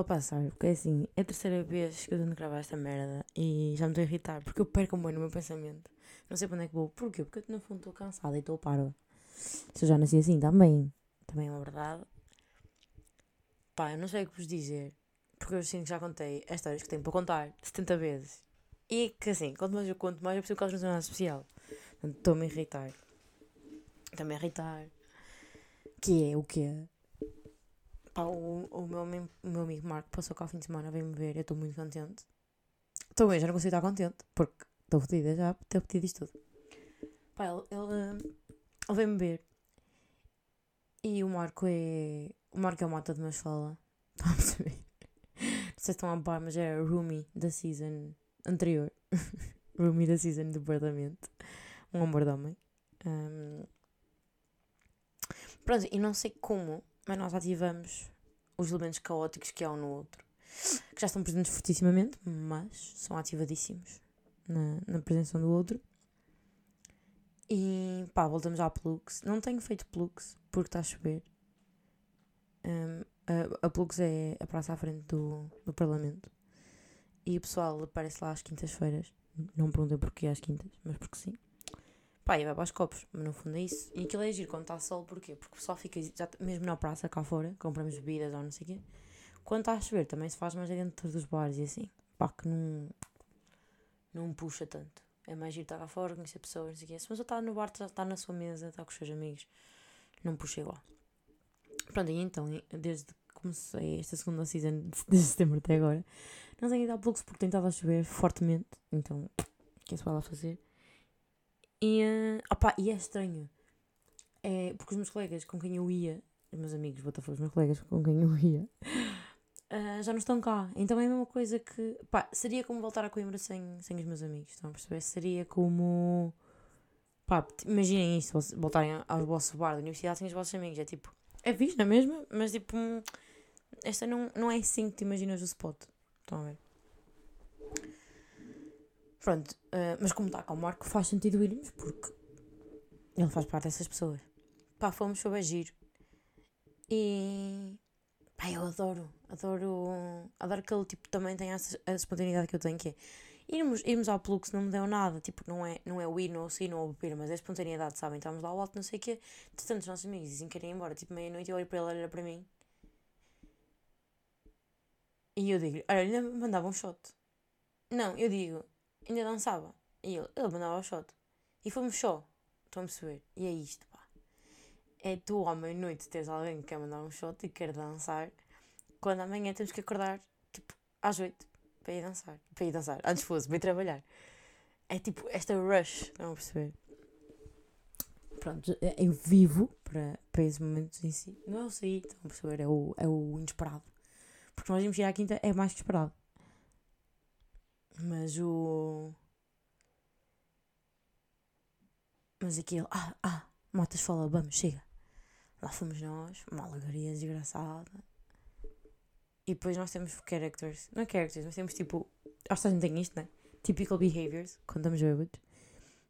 Estou a passar, porque é assim, é a terceira vez que eu tento gravar esta merda e já me estou a irritar, porque eu perco um bem no meu pensamento. Não sei para onde é que vou. Porquê? Porque eu no fundo estou cansada e estou parva. Se eu já nasci assim, também. Também é uma verdade. Pá, eu não sei o que vos dizer. Porque eu sinto que já contei as histórias que tenho para contar 70 vezes. E que assim, quanto mais eu conto, mais eu percebo que elas não são nada especial. Estou-me a irritar. Estou-me a irritar. Que é o quê? Pá, o, o, meu, o meu amigo Marco passou cá o fim de semana, veio-me ver, eu estou muito contente. Bem, já não consigo estar contente, porque estou fodida já por ter pedido isto tudo. Pá, ele, ele, ele veio-me ver. E o Marco é. O Marco é o mata de uma escola. Estão a? Não sei se estão a par, mas é Rumi da season anterior. Rumi da season do apartamento. Um amor de homem. Um... Pronto, e não sei como, mas nós ativamos os elementos caóticos que há um no outro. Que já estão presentes fortissimamente, mas são ativadíssimos na, na presença um do outro. E pá, voltamos à Plux. Não tenho feito Plux porque está a chover. Um, a, a Plux é a praça à frente do, do Parlamento. E o pessoal aparece lá às quintas-feiras. Não perguntei porquê às quintas, mas porque sim. Pá, e vai para os copos, mas no fundo é isso. E aquilo é giro quando está sol, porquê? Porque o pessoal fica, mesmo na praça cá fora, compramos bebidas ou não sei o quê. Quando está a chover também se faz mais dentro dos bares e assim. Pá, que não, não puxa tanto. É mais giro estar cá fora, conhecer pessoas, não sei o quê. Se você está no bar, está na sua mesa, está com os seus amigos, não puxa igual. Pronto, e então, desde que comecei esta segunda season de setembro até agora, não tenho ido ao Plux porque tem estado a chover fortemente, então, o que é se vai lá fazer? E, uh, opa, e é estranho, é, porque os meus colegas com quem eu ia, os meus amigos, Botafogo, os meus colegas com quem eu ia, uh, já não estão cá. Então é a mesma coisa que. Pá, seria como voltar a Coimbra sem, sem os meus amigos, estão a perceber? Seria como. Pá, imaginem isto, voltarem ao vosso bar da universidade sem os vossos amigos. É tipo. É fixe, não é mesmo? Mas tipo. Esta não, não é assim que te imaginas o spot. Estão a ver? Pronto, uh, mas como está com o Marco, faz sentido irmos, porque ele faz parte dessas pessoas. Pá, fomos, foi bem giro. E. Pá, eu adoro, adoro. Adoro que ele tipo, também tenha essa, a espontaneidade que eu tenho, que é. Irmos, irmos ao Plux não me deu nada, tipo, não é, não é o ir, não é o sair, não o beber, mas é a espontaneidade, sabem? Estamos lá ao alto, não sei o quê. Entretanto, os nossos amigos dizem que querem ir embora, tipo, meia-noite, eu olho para ele, olha para mim. E eu digo, olha, ele mandava um shot. Não, eu digo, ainda dançava. E ele, ele mandava o shot. E fomos só. Estão a perceber? E é isto, pá. É tu, à meia-noite, teres alguém que quer mandar um shot e quer dançar, quando amanhã temos que acordar, tipo, às oito, para ir dançar. Para ir dançar. Antes fosse, para ir trabalhar. É tipo, esta rush, estão a perceber? Pronto, eu vivo para, para esses momentos em si. Não é o sair, estão a perceber? É o, é o inesperado. Porque nós íamos ir à quinta, é mais que esperado. Mas o. Mas aquilo. Ah, ah, Motas fala, vamos, chega. Lá fomos nós, uma alegria desgraçada. E depois nós temos characters. Não é characters, nós temos tipo. Acho que gente tem isto, né? Typical behaviors, quando estamos bêbados.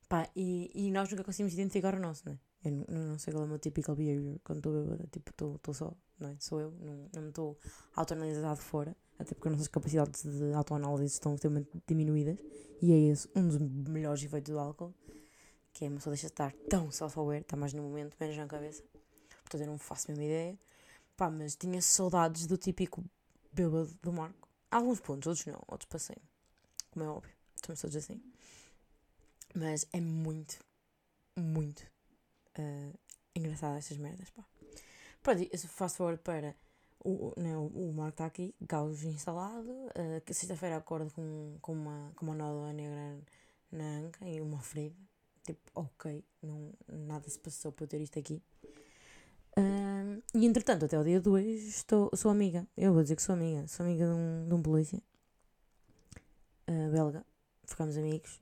Pá, e, e nós nunca conseguimos identificar o nosso, né? Eu não, não sei qual é o meu typical behavior quando estou bêbada. Tipo, estou só, não é? Sou eu, não, não me estou autoanalisado fora até porque as nossas capacidades de autoanálise estão extremamente diminuídas, e é esse um dos melhores efeitos do álcool, que é uma pessoa deixa de estar tão self-aware, está mais no momento, menos na cabeça. Portanto, eu não faço a mesma ideia. Pá, mas tinha saudades do típico bêbado do Marco. Alguns pontos, outros não, outros passei. Como é óbvio, estamos todos assim. Mas é muito, muito uh, engraçado estas merdas, pá. Pronto, eu faço forward para o, né, o Marco está aqui, caos instalado. Uh, Sexta-feira acordo com, com, uma, com uma nódoa negra na anca e uma ferida. Tipo, ok, não, nada se passou para eu ter isto aqui. Uh, e entretanto, até o dia 2, estou, sou amiga. Eu vou dizer que sou amiga. Sou amiga de um, de um polícia uh, belga. Ficamos amigos.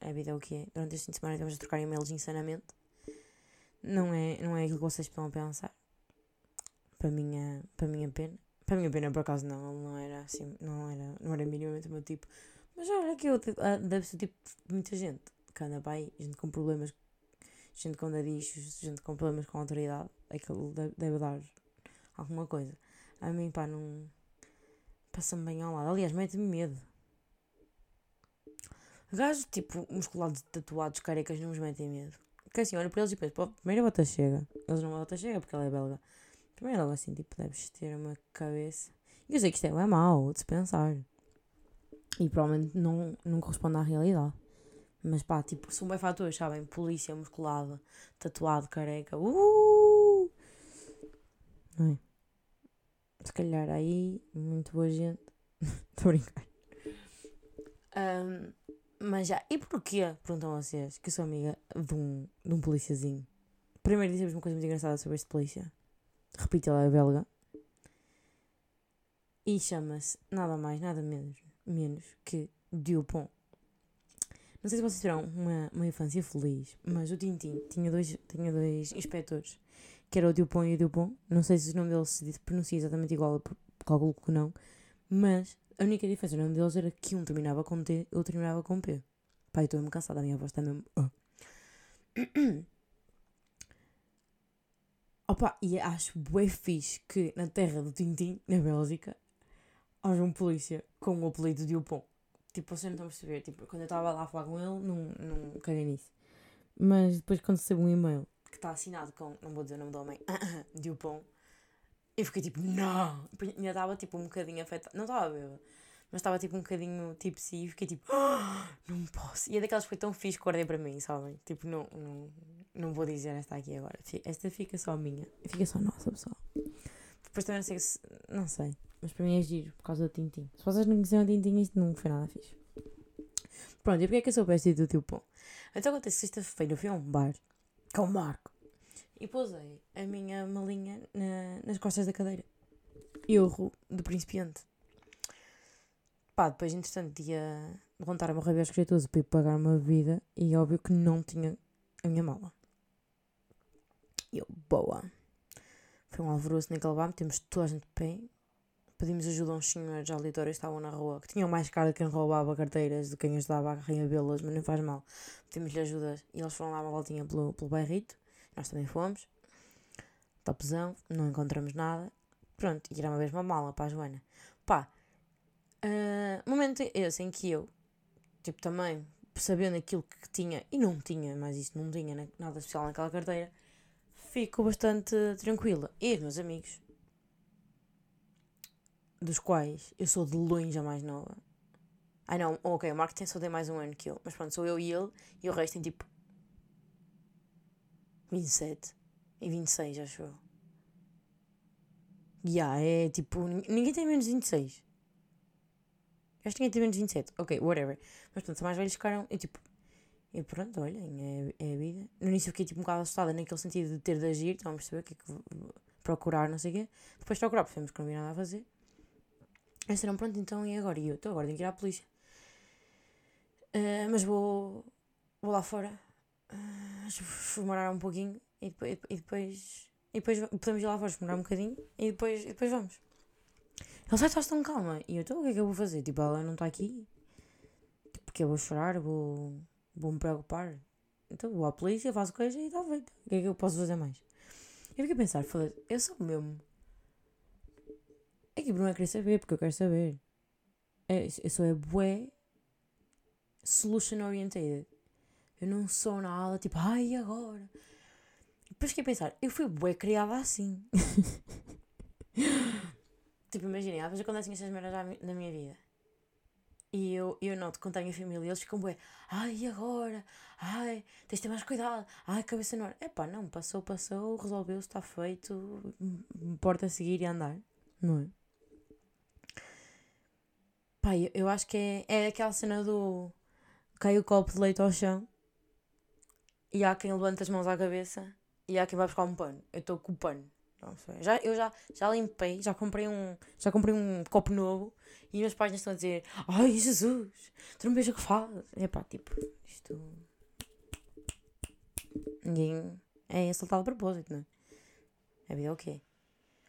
A vida é o que é. Durante este fim de semana estamos a trocar e-mails insanamente. Não é, não é aquilo que vocês estão a pensar para minha, para minha pena. Para minha pena, por acaso, não, ele não era assim, não era, não era minimamente o meu tipo. Mas olha que eu ah, deve ser tipo de muita gente que anda bem, gente com problemas, gente com dadichos, gente com problemas com autoridade. Aquilo deve, deve dar alguma coisa. A mim, pá, não. Passa-me bem ao lado. Aliás, mete-me medo. Gajos tipo musculados, tatuados, carecas, não nos metem medo. Porque assim, olha para eles e penso, pô, primeiro bota chega. Eles não bota chega porque ela é belga. Primeiro logo assim, tipo, deves ter uma cabeça. E eu sei que isto é, mau de se pensar. E provavelmente não, não corresponde à realidade. Mas pá, tipo, são bem fatores, sabem? Polícia musculada, tatuado, careca. Uh! Não é? Se calhar aí, muito boa gente. Estou a brincar. Um, mas já, e porquê? Perguntam vocês que eu sou amiga de um, de um policiazinho. Primeiro dizemos uma coisa muito engraçada sobre este polícia. Repito, ele é belga. E chama-se nada mais, nada menos, menos que Dupont. Não sei se vocês tiveram uma, uma infância feliz, mas o Tintin tinha dois, tinha dois inspectores, que era o Dupont e o Dupont. Não sei se o nome deles se pronuncia exatamente igual, calculo que não, mas a única diferença no nome deles era que um terminava com T outro terminava com P. Pai, estou mesmo cansada, a minha voz está mesmo. Oh. Opa, e acho bué fixe que na terra do Tintin, na Bélgica, haja um polícia com o apelido de Dupont. Tipo, vocês não estão a perceber. Tipo, quando eu estava lá a falar com ele, não, não caguei nisso. Mas depois, quando recebo um e-mail que está assinado com, não vou dizer o nome do homem, Dupont, eu fiquei tipo, não! Ainda estava tipo um bocadinho afetada. Não estava bêbada, mas estava tipo um bocadinho tipo sim, e fiquei tipo, oh, não posso. E é daquelas que foi tão fixe que guardei para mim, sabem? Tipo, não, não, não vou dizer esta aqui agora. Esta fica só minha, fica só nossa, pessoal. Depois também não sei se. Não sei, mas para mim é giro por causa do Tintim. Se vocês não conheceram o Tintim, isto não foi nada fixe. Pronto, e porquê é que eu sou peste do teu pão? Então acontece que sexta-feira eu fui a um bar com o Marco e pousei a minha malinha na, nas costas da cadeira. Erro de principiante. Pá, depois, entretanto, ia levantar-me rabiar escrituras para ir pagar uma bebida e óbvio que não tinha a minha mala. Boa. Foi um alvoroço naquele bar, temos toda a gente pé. Pedimos ajuda a uns senhores aleatórios que estavam na rua, que tinham mais cara de quem roubava carteiras do que quem ajudava a rainha belas, mas não faz mal. Pedimos-lhe ajuda e eles foram lá uma voltinha pelo, pelo bairrito. Nós também fomos. Topzão, não encontramos nada. Pronto, e era uma vez uma mala para a Joana. Pá, uh, momento esse em que eu, tipo, também sabendo aquilo que tinha, e não tinha, mas isso não tinha nada especial naquela carteira, fico bastante tranquila. E os meus amigos, dos quais eu sou de longe a mais nova. Ai não, ok, o Marco tem só tem mais um ano que eu, mas pronto, sou eu e ele, e o resto tem tipo 27 e 26, acho eu. Yeah, é tipo. Ninguém tem menos de 26. Acho que ninguém tem menos de 27. Ok, whatever. Mas pronto, mais velhos ficaram. E tipo. E pronto, olhem, é, é a vida. No início fiquei tipo um bocado assustada naquele sentido de ter de agir, então vamos perceber o que é que procurar, não sei o quê. Depois de procurar, percebemos que não havia nada a fazer. Eles disseram, pronto, então e agora? E eu, estou agora tenho que ir à polícia. Uh, mas vou, vou lá fora fumarar um pouquinho e depois, e depois, e depois podemos ir lá fora fumarar um bocadinho e depois, e depois vamos. Ele sai, estás tão calma. E eu, então o que é que eu vou fazer? Tipo, ela não está aqui. Porque eu vou chorar, vou, vou me preocupar. Então vou à polícia, faço coisa e está feito. O que é que eu posso fazer mais? Eu fiquei a pensar, foda eu sou mesmo. É que não é querer saber, porque eu quero saber. É, eu sou é bué solution oriented. Eu não sou nada tipo, ai, agora? Depois fiquei a pensar, eu fui bué criada assim. tipo, imaginem, às vezes acontecem estas merdas na minha vida. E eu, eu noto quando tenho a família, eles ficam bué, ai, agora? Ai, tens de ter mais cuidado. Ai, cabeça no ar. Epá, não, passou, passou, resolveu-se, está feito. Importa seguir e andar, não é? Pá, eu, eu acho que é, é aquela cena do cai o copo de leite ao chão e há quem levanta as mãos à cabeça e há quem vai buscar um pano. Eu estou com o pano. Não. Já, eu já, já limpei, já comprei um, já comprei um copo novo e meus pais estão a dizer: Ai Jesus, tu não vejo o que faz. É pá, tipo, isto. Ninguém é assaltado a propósito, não é? A é o quê?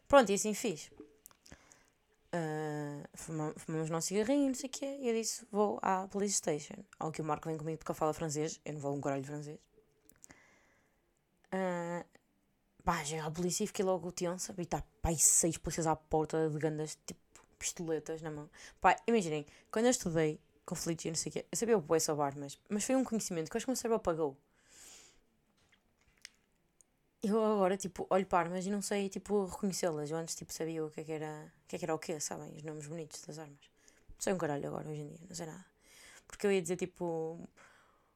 Pronto, e assim fiz. Uh, fumamos o nosso cigarrinho, não sei o quê, e eu disse: Vou à police station. Ao que o Marco vem comigo porque eu falo francês, eu não vou um caralho francês. Uh, pá, cheguei à polícia e fiquei logo tensa. E está pá, seis polícias à porta de gandas, tipo, pistoletas na mão. Pá, imaginem, quando eu estudei conflitos e não sei o quê, eu sabia o bué sobre armas, mas foi um conhecimento que eu acho que o meu cérebro apagou. Eu agora, tipo, olho para armas e não sei, tipo, reconhecê-las. Eu antes, tipo, sabia o que é que era o que, é que era o quê, sabem? Os nomes bonitos das armas. Não sei um caralho agora, hoje em dia, não sei nada. Porque eu ia dizer, tipo,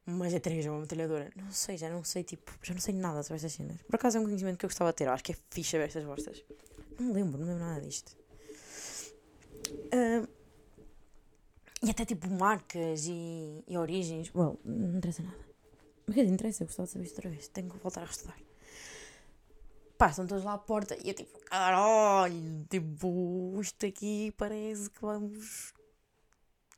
uma G3 ou uma metralhadora. Não sei, já não sei, tipo, já não sei nada sobre estas cenas. Por acaso é um conhecimento que eu gostava de ter. Acho que é fixe ver estas bostas. Não me lembro, não me lembro nada disto. Uh, e até, tipo, marcas e, e origens. Well, não interessa nada. Mas que interessa, eu gostava de saber isto outra vez. Tenho que voltar a estudar. Pá, estão todos lá à porta e eu tipo, caralho, tipo, isto aqui parece que vamos.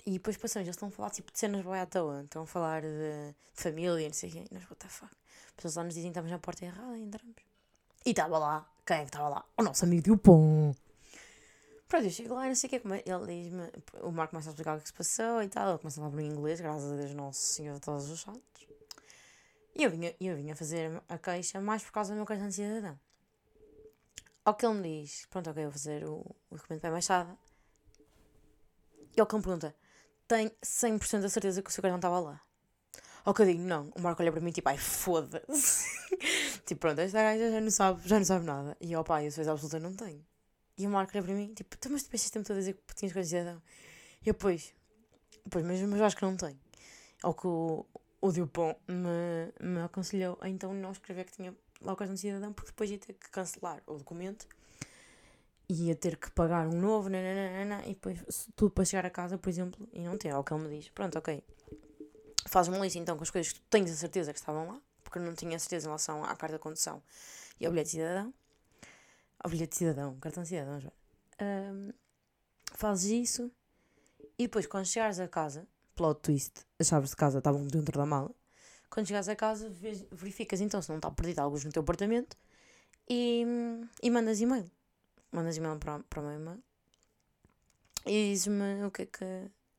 E depois passamos, eles estão a falar tipo de cenas bem à toa, estão a falar de, de família não sei o quê, e nós, what the fuck. As pessoas lá nos dizem que estamos na porta errada e entramos. E estava lá, quem é que estava lá? O nosso amigo Dupont. Pronto, eu chego lá e não sei o que é, ele diz-me, o Marco começa a explicar o que se passou e tal, ele começa a falar em inglês, graças a Deus, Nosso Senhor de todos os santos. E eu vinha, eu vinha fazer a queixa mais por causa do meu cartão de cidadão. Ao que ele me diz, pronto, ok, eu vou fazer o, o para a embaixada. E ao que ele me pergunta, tem 100% da certeza que o seu cartão estava lá? Ao que eu digo, não. O Marco olha para mim tipo, ai, foda-se. tipo, pronto, esta gaja já não sabe, já não sabe nada. E ao pai, eu sou absoluta, não tenho. E o Marco olha para mim, tipo, mas tu pensas tempo todo a dizer que tinhas coisa de cidadão? E eu, pois, pois, mas, mas eu acho que não tenho. Ao que o, o Dupont me, me aconselhou a então não escrever que tinha lá o cartão de cidadão, porque depois ia ter que cancelar o documento, ia ter que pagar um novo, nananana, e depois tudo para chegar a casa, por exemplo, e não ter, é o que ele me diz. Pronto, ok. Faz uma lista então com as coisas que tu tens a certeza que estavam lá, porque não tinha certeza em relação à carta de condução e ao bilhete de cidadão. Ao bilhete de cidadão, cartão de cidadão, já. Um, fazes isso e depois quando chegares a casa, plot twist, as chaves de casa estavam dentro da mala, quando chegares a casa, verificas então se não está perdido alguns no teu apartamento e, e mandas e-mail. Mandas e-mail para, para o meu e-mail e dizes-me o que é que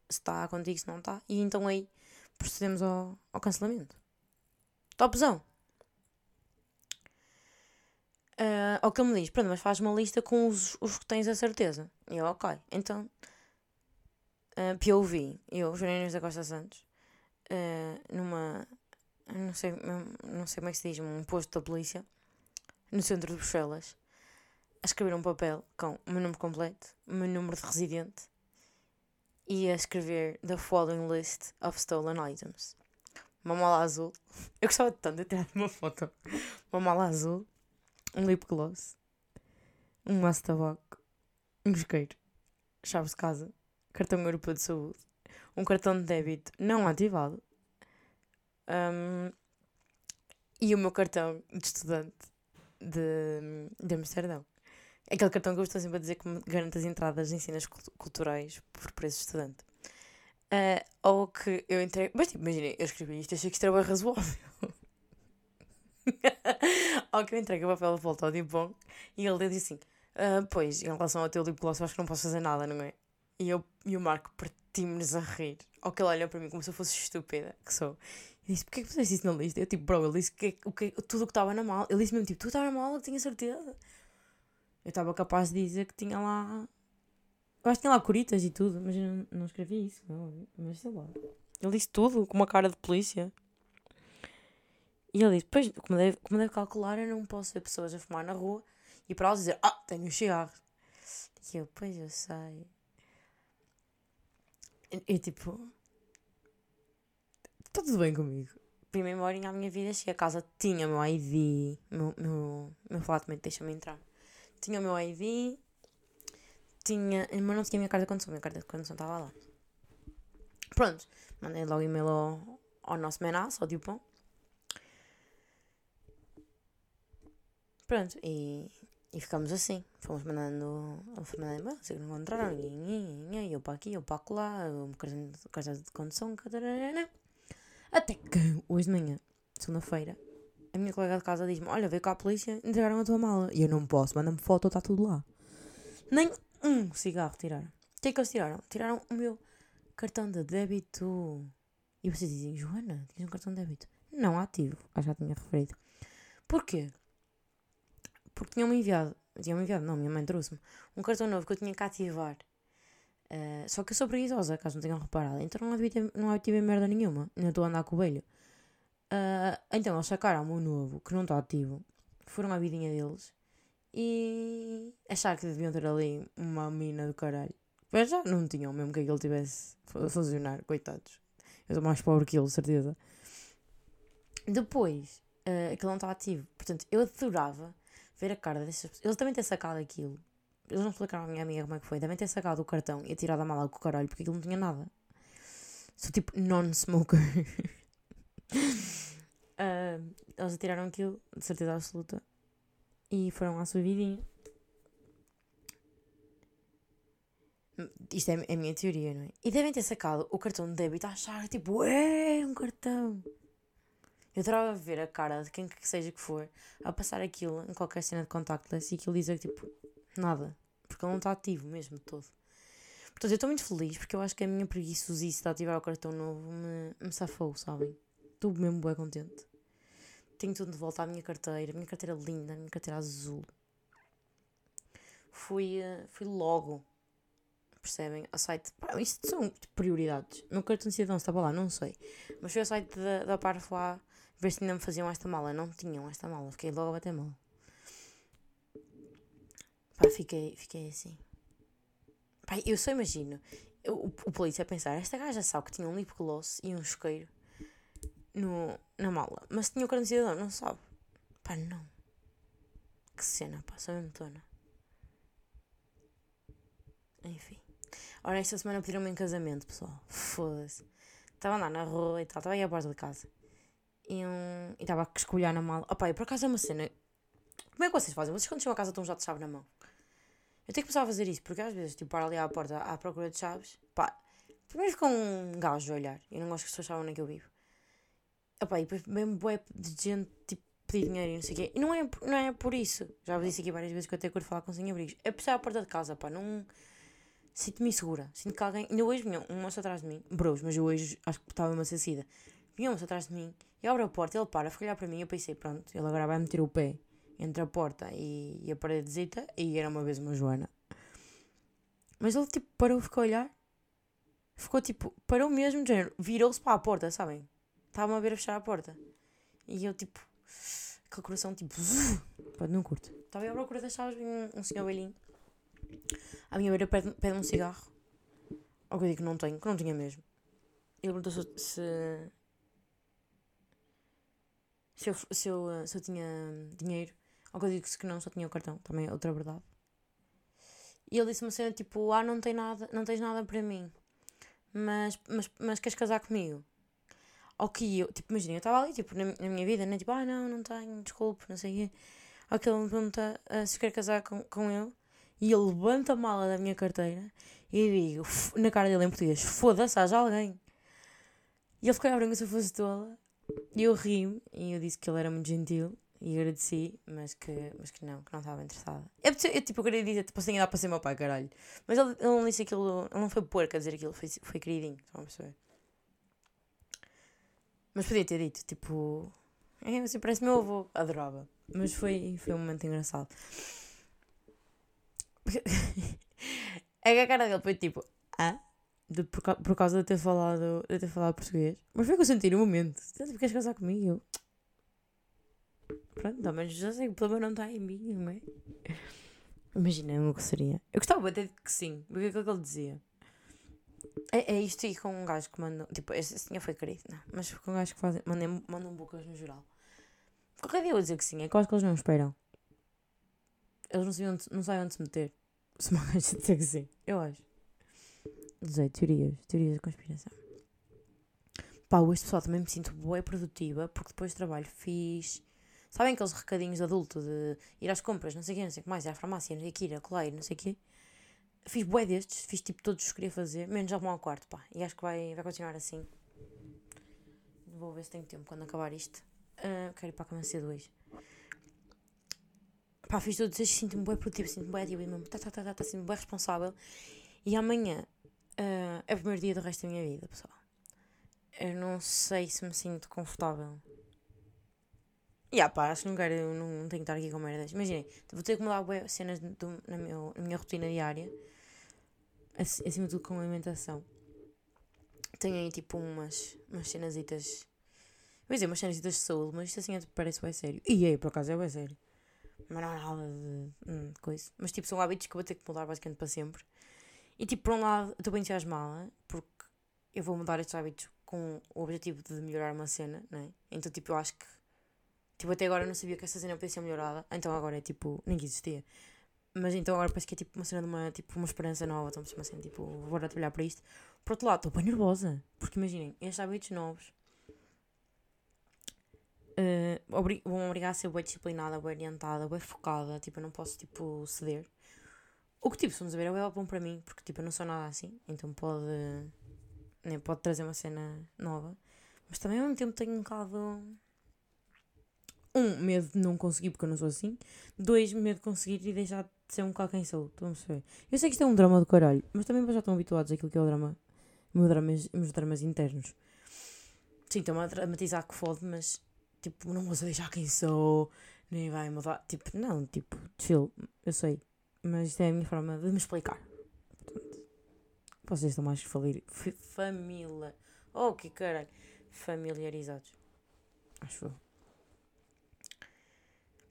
se está contigo, se não está. E então aí procedemos ao, ao cancelamento. Topzão! Uh, ao que ele me diz, pronto, mas faz uma lista com os, os que tens a certeza. E eu, ok. Então, uh, ah, POV, eu, Joana da Costa Santos, uh, numa, não sei, não sei como é que se diz, um posto da polícia, no centro de Bruxelas, a escrever um papel com o meu nome completo, o meu número de residente e a escrever The following list of stolen items. Uma mala azul. Eu gostava tanto de ter uma foto. Uma mala azul, um lip gloss, um maço de tabaco, um isqueiro, chaves de casa, cartão europeu de saúde, um cartão de débito não ativado, um, e o meu cartão de estudante de, de Amsterdão. Aquele cartão que eu estou sempre a dizer que me garante as entradas em cenas culturais por preço estudante. Uh, ou que eu entrei. Mas tipo, imagina, eu escrevi isto, achei que isto era razoável. ou que eu entreguei o papel de volta ao Dibon e ele disse assim: uh, Pois, em relação ao teu lip gloss, acho que não posso fazer nada, não é? E, eu, e o Marco partimos-nos a rir. Ou que ele olha para mim como se eu fosse estúpida, que sou. E disse: Porquê que puseste isso na lista? Eu tipo, bro, ele disse que, o que, tudo o que estava na mala. Ele disse mesmo tipo: Tu estava na mala, tinha certeza. Eu estava capaz de dizer que tinha lá. Eu acho que tinha lá curitas e tudo, mas eu não, escrevi isso. Não, mas sei lá. Ele disse tudo, com uma cara de polícia. E ele disse: Pois, como deve, como deve calcular, eu não posso ver pessoas a fumar na rua e para elas dizer: Ah, tenho um cigarro. E eu: Pois eu sei. E, tipo está tudo bem comigo. Primeiro memória à minha vida, cheguei a casa, tinha meu ID, meu, meu, meu flatmate deixa-me entrar. Tinha o meu ID, tinha, mas não tinha a minha carta de condução, a minha carta de condução estava lá. Pronto, mandei logo e-mail ao, ao nosso menaço, ao Dupont. Pronto, e, e ficamos assim. Fomos mandando, fomos mandando e-mails, que não encontraram, e eu para aqui, eu para lá, carta de condução. Até que hoje de manhã, segunda-feira, a minha colega de casa diz-me: Olha, veio cá a polícia, entregaram a tua mala. E eu não posso, manda-me foto, está tudo lá. Nem um cigarro tiraram. O que é que eles tiraram? Tiraram o meu cartão de débito. E vocês dizem: Joana, tens um cartão de débito? Não ativo, ah, já tinha referido. Porquê? Porque tinham-me enviado, tinham-me enviado, não, minha mãe trouxe-me, um cartão novo que eu tinha que ativar. Uh, só que eu sou preguiçosa, caso não tenham reparado. Então não havia, não havia merda nenhuma. Ainda estou a andar com o velho. Uh, então eles sacaram o novo, que não está ativo. Foram à vidinha deles. E achar que deviam ter ali uma mina do caralho. Mas já não tinham, mesmo que aquilo tivesse a funcionar. Coitados. Eu sou mais pobre que ele, certeza. Depois, uh, aquilo não estava ativo. Portanto, eu adorava ver a cara dessas pessoas. Eles também têm sacado aquilo eles não explicaram à minha amiga como é que foi. Devem ter sacado o cartão e tirado a mala com o caralho porque aquilo não tinha nada. Sou tipo non-smoker. uh, eles atiraram aquilo, de certeza absoluta. E foram à sua vidinha. Isto é, é a minha teoria, não é? E devem ter sacado o cartão de débito a achar tipo, é um cartão. Eu adorava ver a cara de quem que seja que for a passar aquilo em qualquer cena de contactless e aquilo dizer tipo, Nada. Porque ele não está ativo mesmo todo. Portanto, eu estou muito feliz porque eu acho que a minha preguiçosice de ativar o cartão novo me, me safou, sabem? Estou mesmo bem contente. Tenho tudo de volta à minha carteira. Minha carteira linda, minha carteira azul. Fui, uh, fui logo. Percebem? Ao site. Pá, isto são prioridades. O meu cartão de cidadão estava lá, não sei. Mas fui ao site da, da Parfois ver se ainda me faziam esta mala. Não tinham esta mala. Fiquei logo a bater mal. Pá, fiquei, fiquei assim. Pá, eu só imagino o, o polícia a pensar: esta gaja sabe que tinha um lip gloss e um isqueiro no, na mala, mas tinha o cartão de cidadão, não sabe. Pá, não. Que cena, pá, sou mesmo tona. Enfim. Ora, esta semana pediram-me em casamento, pessoal. Foda-se. Estava lá na rua e tal, estava aí à porta de casa. E um, estava a escolher na mala. Opá, e por acaso é uma cena. Como é que vocês fazem? Vocês quando chegam a casa estão já de chave na mão? Eu tenho que começar a fazer isso, porque às vezes, tipo, para ali à porta à procura de chaves, pá, primeiro fica um gajo a olhar. Eu não gosto que as pessoas saibam onde é que eu vivo. Epá, e depois mesmo bué de gente, tipo, pedir dinheiro e não sei o quê. E não é, não é por isso. Já vos disse aqui várias vezes que eu até curto falar com sem-abrigos. É por à porta de casa, pá, não... Sinto-me insegura. Sinto que alguém... Ainda hoje vinha um moço atrás de mim. Bros, mas eu hoje acho que estava uma acessida. Vinha um moço atrás de mim. E abre a porta, ele para, fica olhar para mim. Eu pensei, pronto, ele agora vai meter o pé entre a porta e, e a paredezita, e era uma vez uma Joana. Mas ele tipo parou, ficou a olhar, ficou tipo, parou mesmo, de género, virou-se para a porta, sabem? Estava-me a ver a fechar a porta. E eu tipo, aquele coração tipo, não curto. Estava eu à procura das chaves, um, um senhor velhinho. À minha beira pede-me pede um cigarro. Que eu digo que não tenho, que não tinha mesmo. Ele perguntou se, se se eu, se eu, se eu tinha dinheiro. Ou que eu digo que não, só tinha o cartão, também é outra verdade. E ele disse uma cena tipo: Ah, não, tem nada, não tens nada para mim, mas, mas, mas queres casar comigo? Ou que eu, tipo, imagina, eu estava ali, tipo, na, na, minha vida, né? Tipo, ah, não, não tenho, desculpe, não sei o quê. Ou que ele me pergunta uh, se quer casar com, com ele, e ele levanta a mala da minha carteira e digo, na cara dele em português: Foda-se, haja alguém. E ele ficou a abrir se eu fosse tola. E eu ri-me e eu disse que ele era muito gentil e agradeci, mas que, mas que não, que não estava interessada. Eu, eu, tipo, eu queria dizer, tipo, assim, dá para ser meu pai, caralho. Mas ele, ele não disse aquilo, ele não foi porco a dizer aquilo, foi, foi queridinho, estão a perceber? Mas podia ter dito, tipo, é, você parece meu avô, adorava. Mas foi, foi um momento engraçado. é que a cara dele foi tipo, ah? De, por, por causa de ter falado, de ter falado português. Mas foi que eu senti no momento. Tu queres casar comigo? Pronto, mas já sei que o problema não está em mim, não é? Imagina o que seria. Eu gostava até de que sim, porque é aquilo que ele dizia. É, é isto e com um gajo que manda. Tipo, esse senhor foi querido, não. Mas com um gajo que fazem, mandam, mandam bocas no geral. Qualquer dia eu vou dizer que sim, é que eu acho que eles não esperam. Eles não sabem onde, não sabem onde se meter. Se uma gaja dizer que sim, eu acho. Dizer teorias, teorias da conspiração. Pá, hoje pessoal também me sinto boa e produtiva porque depois do trabalho fiz Sabem aqueles recadinhos de adulto de ir às compras, não sei o quê, não sei o que mais, ir à farmácia, não sei o que, ir a colar, não sei o quê. Fiz bué destes, fiz tipo todos os que queria fazer, menos vão ao quarto, pá. E acho que vai, vai continuar assim. Vou ver se tenho tempo quando acabar isto. Uh, quero ir para a cama cedo hoje. Pá, fiz todos estes, sinto-me bem produtivo, sinto-me bem ativo mesmo. Tá, tá, tá, tá, tá, sinto-me bem responsável. E amanhã uh, é o primeiro dia do resto da minha vida, pessoal. Eu não sei se me sinto confortável e yeah, pá, acho que não quero, não, não tenho que estar aqui com merdas. Imaginem, vou ter que mudar cenas do, na, meu, na minha rotina diária. Acima de tudo com alimentação. Tenho aí tipo umas, umas cenasitas. Vou dizer, umas cenasitas de saúde, mas isto assim é, parece bem sério. E aí, por acaso, é bem sério. Mas não é nada de, hum, coisa. Mas tipo, são hábitos que eu vou ter que mudar basicamente para sempre. E tipo, por um lado, estou bem entusiasmada, porque eu vou mudar estes hábitos com o objetivo de melhorar uma cena, né? Então, tipo, eu acho que. Tipo, até agora eu não sabia que essa cena podia ser melhorada, então agora é tipo. nem que existia. Mas então agora parece que é tipo uma cena de uma, tipo, uma esperança nova, então uma cena tipo, bora trabalhar para isto. Por outro lado, estou bem nervosa, porque imaginem, estes hábitos novos uh, obri vão obrigar a ser bem disciplinada, bem orientada, bem focada, tipo, eu não posso tipo ceder. O que tipo, se vamos ver, é bom para mim, porque tipo, eu não sou nada assim, então pode né, pode trazer uma cena nova. Mas também ao mesmo tempo tenho um bocado. Um, medo de não conseguir porque eu não sou assim. Dois, medo de conseguir e deixar de ser um bocado quem sou. Estão a perceber? Eu sei que isto é um drama do caralho, mas também já estão habituados àquilo que é o drama. Meus dramas, meus dramas internos. Sim, estão a dramatizar que fode, mas tipo, não vou deixar quem sou, nem vai mudar. Tipo, não, tipo, chill, eu sei. Mas isto é a minha forma de me explicar. Vocês estão mais família. Oh, que caralho. Familiarizados. Acho eu.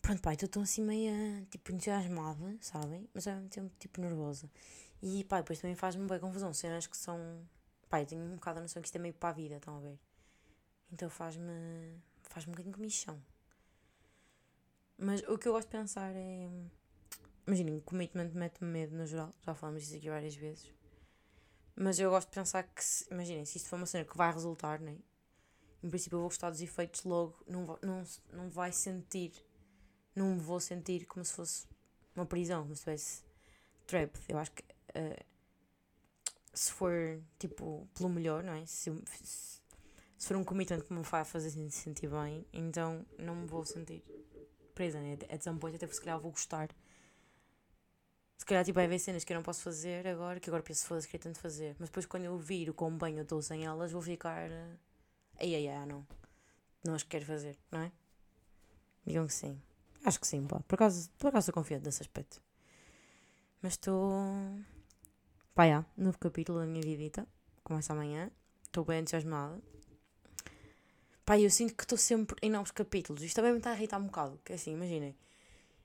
Pronto, pai, estou assim meio, tipo, entusiasmada, sabem? Mas ao mesmo tempo, tipo, nervosa. E, pá, depois também faz-me bem confusão. Cenas que são... Pai, tenho um bocado a noção que isto é meio para a vida, estão a ver? Então faz-me... Faz-me um bocadinho comichão. Mas o que eu gosto de pensar é... Imaginem, commitment mete-me medo no geral. Já falamos disso aqui várias vezes. Mas eu gosto de pensar que, imaginem, se isto for uma cena que vai resultar, né? em princípio eu vou gostar dos efeitos logo, não, não, não vai sentir, não me vou sentir como se fosse uma prisão, como se fosse trap. Eu acho que uh, se for tipo pelo melhor, não é? Se, se, se for um commitment que me vai fazer sentir bem, então não me vou sentir presa, né? At some point até se calhar vou gostar se calhar tipo, vai haver cenas que eu não posso fazer agora, que agora penso, foda-se, queria tanto fazer. Mas depois quando eu vir o quão bem eu estou sem elas, vou ficar. Ai, ai, ai, não. Não as quero fazer, não é? Digam que sim. Acho que sim, pá. Por acaso, por acaso estou confiante nesse aspecto. Mas estou. Pá, já. Novo capítulo da minha vidita. Começa amanhã. Estou bem entusiasmada. Pá, eu sinto que estou sempre em novos capítulos. Isto também me está a irritar um bocado. Que é assim, imaginem.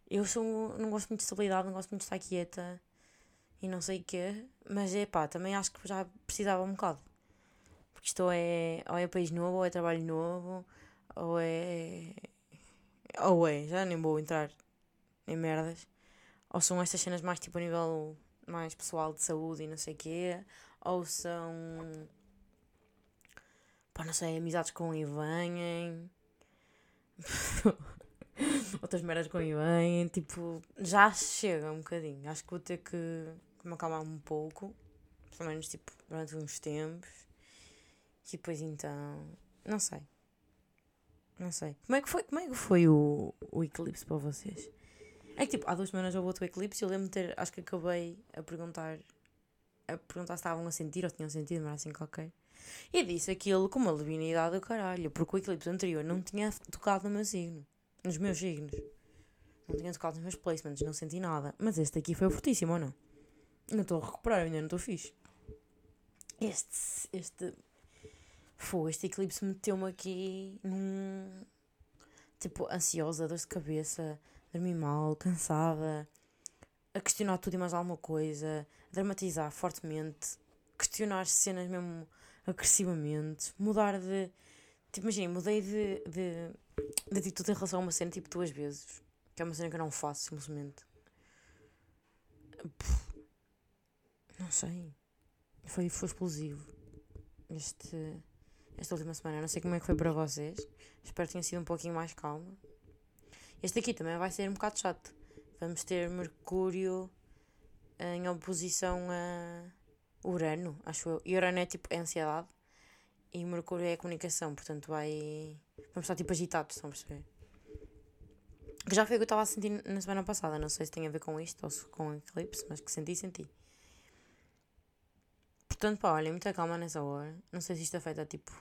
Eu sou, não gosto muito de estabilidade, não gosto muito de estar quieta e não sei o quê, mas é pá, também acho que já precisava um bocado. Porque isto é, ou é país novo, ou é trabalho novo, ou é. Ou é, já nem vou entrar em merdas. Ou são estas cenas mais tipo a nível mais pessoal de saúde e não sei o quê, ou são. pá, não sei, amizades com e vêm. outras meras com bem, tipo, já chega um bocadinho. Acho que vou ter que me acalmar um pouco, pelo menos tipo, durante uns tempos. E depois então, não sei. Não sei. Como é que foi, como é que foi o, o eclipse para vocês? É que tipo, há duas semanas houve outro eclipse e eu lembro de ter, acho que acabei a perguntar, a perguntar se estavam a sentir ou tinham sentido, mas assim qualquer. E disse aquilo com uma levinidade do caralho, porque o eclipse anterior não tinha tocado no meu signo nos meus signos. Não tinha tocado nos meus placements, não senti nada. Mas este aqui foi fortíssimo ou não? Não estou a recuperar, ainda não estou fixe. Este. Este. Foi, este eclipse meteu-me aqui num. Tipo, ansiosa, dor de cabeça, dormi mal, cansada, a questionar tudo e mais alguma coisa, a dramatizar fortemente, questionar cenas mesmo agressivamente, mudar de. Tipo, imagina, mudei de, de de atitude em relação a uma cena tipo duas vezes. Que é uma cena que eu não faço, simplesmente. não sei. Foi, foi explosivo. Este, esta última semana. Não sei como é que foi para vocês. Espero que tenha sido um pouquinho mais calma. Este aqui também vai ser um bocado chato. Vamos ter Mercúrio em oposição a Urano, acho eu. E Urano é tipo ansiedade e Mercúrio é a comunicação, portanto vai. Vamos estar tipo agitados, estão a perceber? Que já foi o que eu estava a sentir na semana passada, não sei se tem a ver com isto ou se com eclipse, mas que senti, senti. Portanto, pá, olha, muita calma nessa hora. Não sei se isto afeta tipo.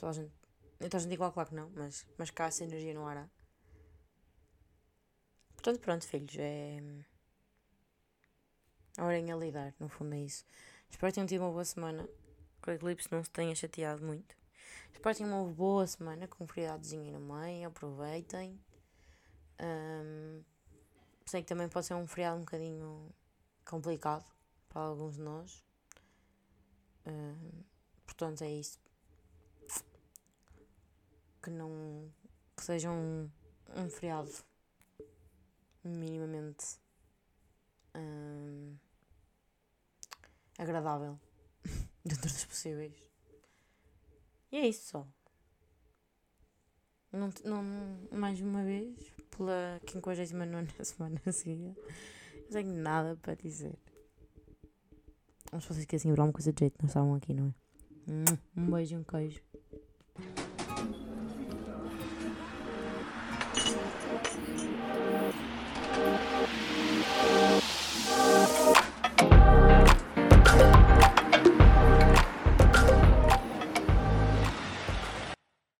Toda a gente. Toda a gente igual, claro que não, mas, mas cá essa energia no ar. Portanto, pronto, filhos, é. Orem a lidar, no fundo é isso. Espero que tenham tido uma boa semana. Que o eclipse não se tenha chateado muito. Espero que tenham uma boa semana com um feriadozinho no meio. Aproveitem. Um, sei que também pode ser um feriado um bocadinho complicado para alguns de nós. Portanto, é isso. Que não. Que seja um, um feriado minimamente. Um, agradável dentro dos possíveis. E é isso só. Não, não, mais uma vez, pela 59 semana seguida, não tenho nada para dizer. Mas se vocês quisessem assim, uma coisa de jeito, não estavam aqui, não é? Um beijo e um queijo.